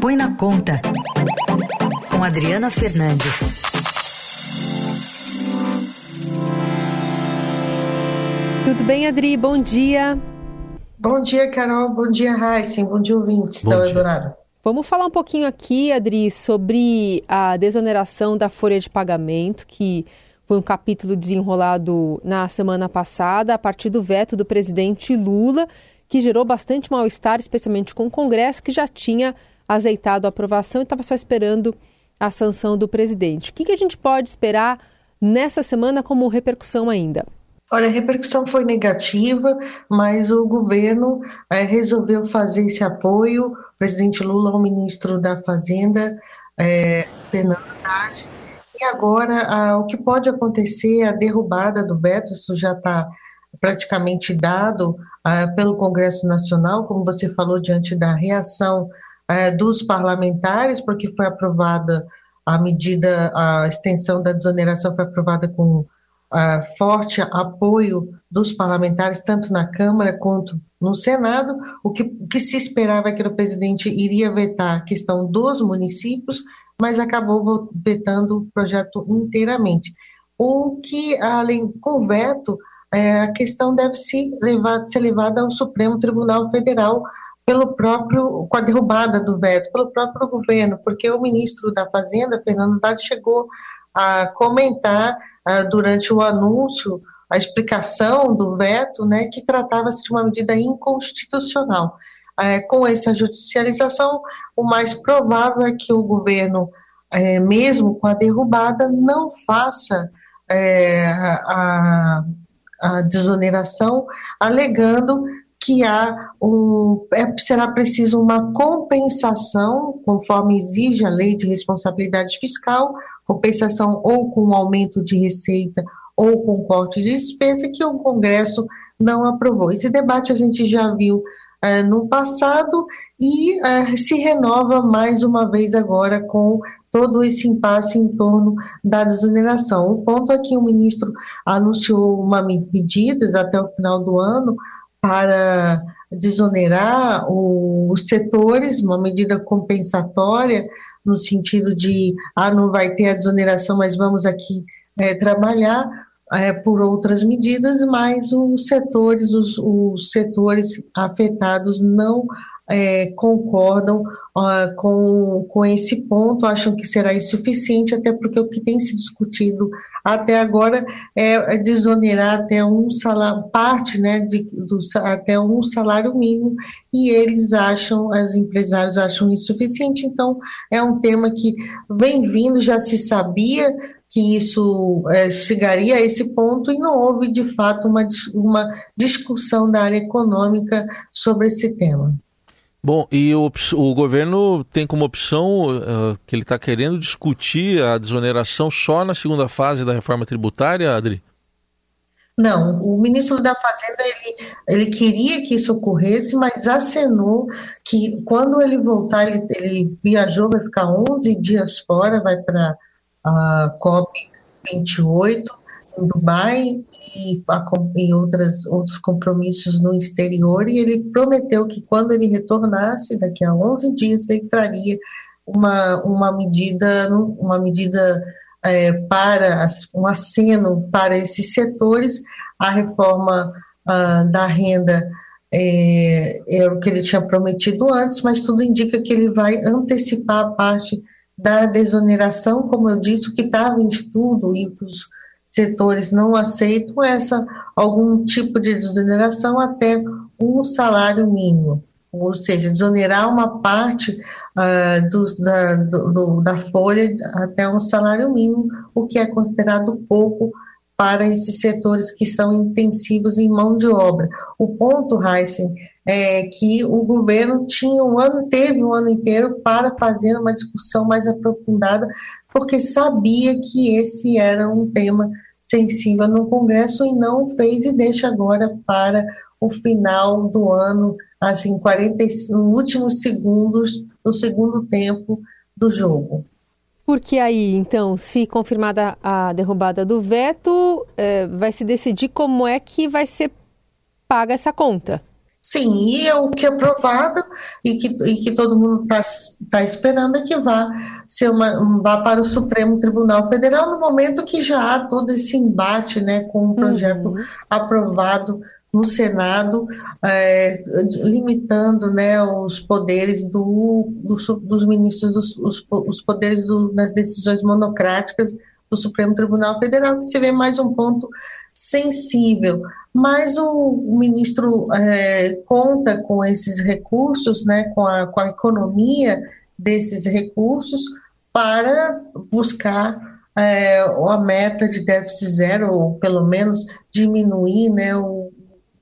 Põe na Conta, com Adriana Fernandes. Tudo bem, Adri? Bom dia. Bom dia, Carol. Bom dia, Heisen. Bom dia, ouvintes Bom da Eldorado. Vamos falar um pouquinho aqui, Adri, sobre a desoneração da folha de pagamento, que foi um capítulo desenrolado na semana passada a partir do veto do presidente Lula, que gerou bastante mal-estar, especialmente com o Congresso, que já tinha azeitado a aprovação e estava só esperando a sanção do presidente. O que, que a gente pode esperar nessa semana como repercussão ainda? Olha, a repercussão foi negativa, mas o governo é, resolveu fazer esse apoio. O presidente Lula, o ministro da Fazenda, é, Fernando. E agora, a, o que pode acontecer é a derrubada do veto, isso já está praticamente dado a, pelo Congresso Nacional, como você falou, diante da reação a, dos parlamentares, porque foi aprovada a medida, a extensão da desoneração foi aprovada com uh, forte apoio dos parlamentares, tanto na Câmara quanto no Senado. O que, o que se esperava é que o presidente iria vetar a questão dos municípios, mas acabou vetando o projeto inteiramente. O que, além com veto, é, a questão deve ser levada, ser levada ao Supremo Tribunal Federal pelo próprio, com a derrubada do veto, pelo próprio governo, porque o ministro da Fazenda, Fernando Haddad, chegou a comentar uh, durante o anúncio, a explicação do veto, né, que tratava-se de uma medida inconstitucional. Uh, com essa judicialização, o mais provável é que o governo, uh, mesmo com a derrubada, não faça eh, a, a desoneração, alegando que há um, é, será preciso uma compensação, conforme exige a lei de responsabilidade fiscal, compensação ou com aumento de receita ou com corte de despesa, que o Congresso não aprovou. Esse debate a gente já viu é, no passado e é, se renova mais uma vez agora com todo esse impasse em torno da desoneração. O ponto é que o ministro anunciou uma medidas até o final do ano para desonerar os setores, uma medida compensatória, no sentido de, ah, não vai ter a desoneração, mas vamos aqui é, trabalhar é, por outras medidas, mas os setores, os, os setores afetados não é, concordam com, com esse ponto, acham que será insuficiente, até porque o que tem se discutido até agora é desonerar até um salário, parte né, de, do, até um salário mínimo, e eles acham, os empresários acham insuficiente, então é um tema que vem vindo, já se sabia, que isso é, chegaria a esse ponto e não houve de fato uma, uma discussão da área econômica sobre esse tema. Bom, e o, o governo tem como opção uh, que ele está querendo discutir a desoneração só na segunda fase da reforma tributária, Adri? Não, o ministro da Fazenda ele, ele queria que isso ocorresse, mas acenou que quando ele voltar, ele, ele viajou, vai ficar 11 dias fora, vai para a COP 28, em Dubai e, e outras, outros compromissos no exterior, e ele prometeu que quando ele retornasse, daqui a 11 dias, ele traria uma, uma medida, uma medida é, para, um aceno para esses setores, a reforma ah, da renda é, é o que ele tinha prometido antes, mas tudo indica que ele vai antecipar a parte da desoneração, como eu disse, o que estava em estudo e os setores não aceitam essa algum tipo de desoneração até um salário mínimo, ou seja, desonerar uma parte uh, do, da, do, da folha até um salário mínimo, o que é considerado pouco para esses setores que são intensivos em mão de obra. O ponto, Heisen, é que o governo tinha um ano, teve um ano inteiro para fazer uma discussão mais aprofundada, porque sabia que esse era um tema sensível no Congresso e não fez e deixa agora para o final do ano, assim, 45 últimos segundos do segundo tempo do jogo. Porque aí, então, se confirmada a derrubada do veto, é, vai se decidir como é que vai ser paga essa conta. Sim, e é o que é provável e que, e que todo mundo está tá esperando é que vá, ser uma, vá para o Supremo Tribunal Federal no momento que já há todo esse embate né, com o um projeto uhum. aprovado no Senado, é, limitando né, os poderes do, do dos ministros, dos, os, os poderes do, das decisões monocráticas do Supremo Tribunal Federal, que se vê mais um ponto sensível. Mas o, ministro é, conta com esses recursos, né, com, a, com a economia desses recursos, para buscar é, a meta de déficit zero, ou pelo menos diminuir né, o,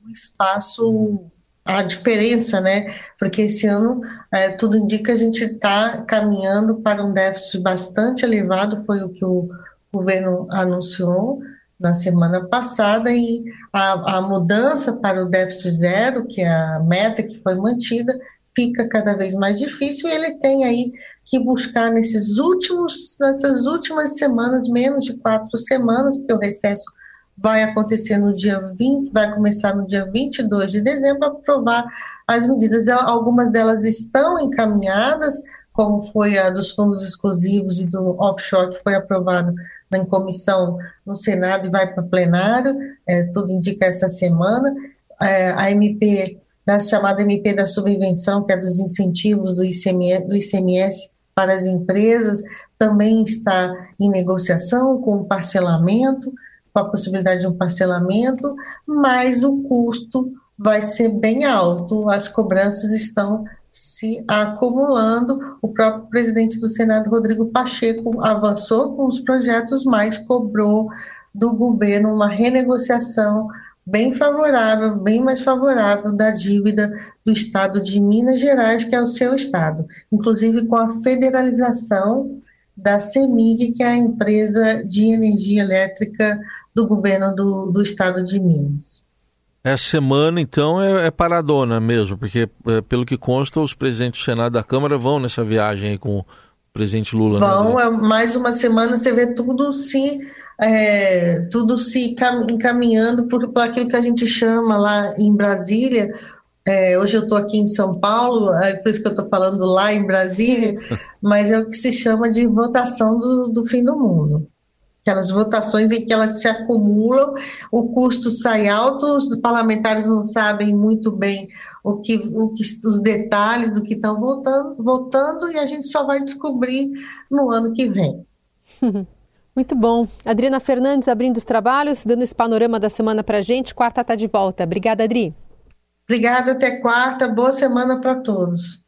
o espaço a diferença, né? Porque esse ano é, tudo indica que a gente está caminhando para um déficit bastante elevado, foi o que o o governo anunciou na semana passada e a, a, mudança para o déficit zero, que é a meta que foi mantida, fica cada vez mais difícil e ele tem aí que buscar nesses últimos, nessas últimas semanas, menos de quatro semanas, porque o recesso vai acontecer no dia 20, vai começar no dia 22 de dezembro, aprovar as medidas. Algumas delas estão encaminhadas, como foi a dos fundos exclusivos e do offshore, que foi aprovado em comissão no Senado e vai para plenário, é, tudo indica essa semana. É, a MP, da chamada MP da subvenção, que é dos incentivos do ICMS, do ICMS para as empresas, também está em negociação com parcelamento, com a possibilidade de um parcelamento, mas o custo vai ser bem alto, as cobranças estão se acumulando. O próprio presidente do Senado, Rodrigo Pacheco, avançou com os projetos, mas cobrou do governo uma renegociação bem favorável, bem mais favorável da dívida do estado de Minas Gerais, que é o seu estado, inclusive com a federalização da CEMIG, que é a empresa de energia elétrica do governo do, do estado de Minas. Essa semana, então, é, é paradona mesmo, porque, é, pelo que consta, os presidentes do Senado e da Câmara vão nessa viagem aí com o presidente Lula. Né, vão, é mais uma semana, você vê tudo se, é, tudo se encaminhando por, por aquilo que a gente chama lá em Brasília, é, hoje eu estou aqui em São Paulo, é por isso que eu estou falando lá em Brasília, mas é o que se chama de votação do, do fim do mundo aquelas votações em que elas se acumulam, o custo sai alto, os parlamentares não sabem muito bem o que, o que os detalhes do que estão votando, votando e a gente só vai descobrir no ano que vem. Muito bom. Adriana Fernandes abrindo os trabalhos, dando esse panorama da semana para a gente. Quarta está de volta. Obrigada, Adri. Obrigada, até quarta. Boa semana para todos.